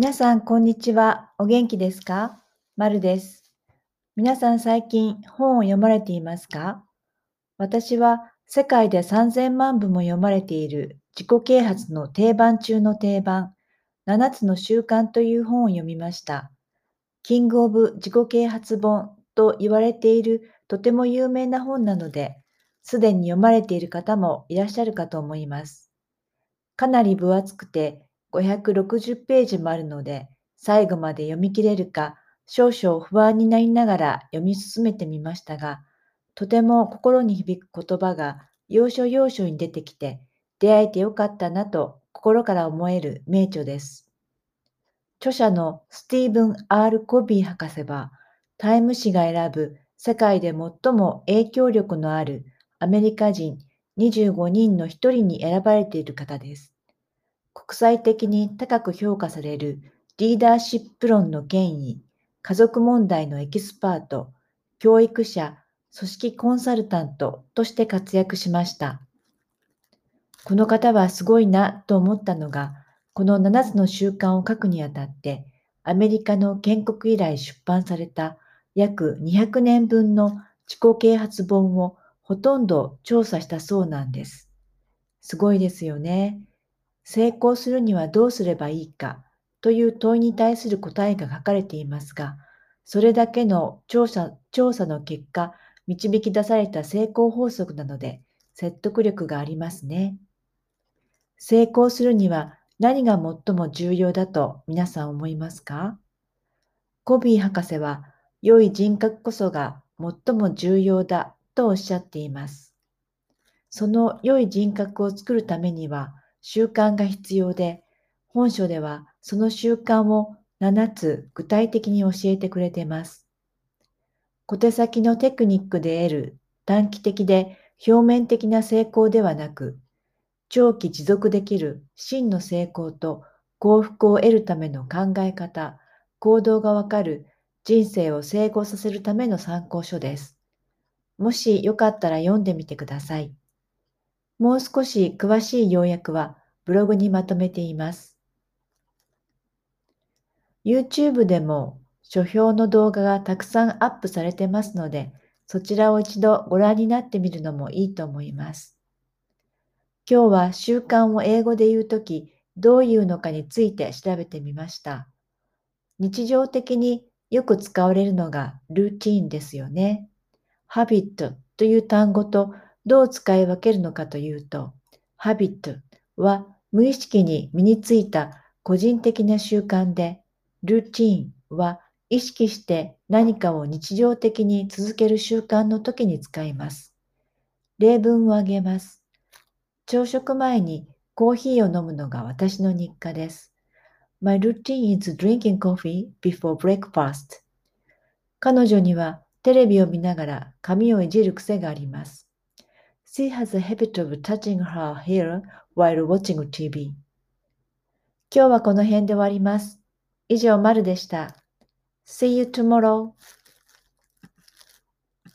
皆さん、こんにちは。お元気ですか？まるです。皆さん、最近本を読まれていますか？私は世界で3000万部も読まれている自己啓発の定番中の定番、7つの習慣という本を読みました。キング・オブ・自己啓発本と言われているとても有名な本なので、すでに読まれている方もいらっしゃるかと思います。かなり分厚くて560ページもあるので、最後まで読み切れるか少々不安になりながら読み進めてみましたが、とても心に響く言葉が要所要所に出てきて、出会えてよかったなと心から思える名著です。著者のスティーブン・ R・ コビー博士は、タイム誌が選ぶ世界で最も影響力のあるアメリカ人25人の一人に選ばれている方です。国際的に高く評価されるリーダーシップ論の権威、家族問題のエキスパート、教育者、組織コンサルタントとして活躍しました。この方はすごいなと思ったのが、この7つの習慣を書くにあたって、アメリカの建国以来出版された約200年分の自己啓発本をほとんど調査したそうなんです。すごいですよね。成功するにはどうすればいいかという問いに対する答えが書かれていますが、それだけの調査調査の結果、導き出された成功法則なので説得力がありますね。成功するには何が最も重要だと皆さん思いますか？コビー博士は良い人格こそが最も重要だとおっしゃっています。その良い人格を作るためには習慣が必要で、本書ではその習慣を7つ具体的に教えてくれています。小手先のテクニックで得る短期的で表面的な成功ではなく、長期持続できる真の成功と幸福を得るための考え方、行動がわかる人生を成功させるための参考書です。もしよかったら読んでみてください。もう少し詳しい要約はブログにまとめています。YouTube でも書評の動画がたくさんアップされてますので、そちらを一度ご覧になってみるのもいいと思います。今日は習慣を英語で言うとき、どういうのかについて調べてみました。日常的によく使われるのがルーティーンですよね。ハビットという単語とどう使い分けるのかというと、ハビットは無意識に身についた個人的な習慣で、ルーティーンは意識して何かを日常的に続ける習慣の時に使います。例文を挙げます。朝食前にコーヒーを飲むのが私の日課です。My routine is drinking coffee before breakfast. 彼女にはテレビを見ながら髪をいじる癖があります。She has a habit of touching her hair while watching TV. 今日はこの辺で終わります。以上、まるでした。See you tomorrow.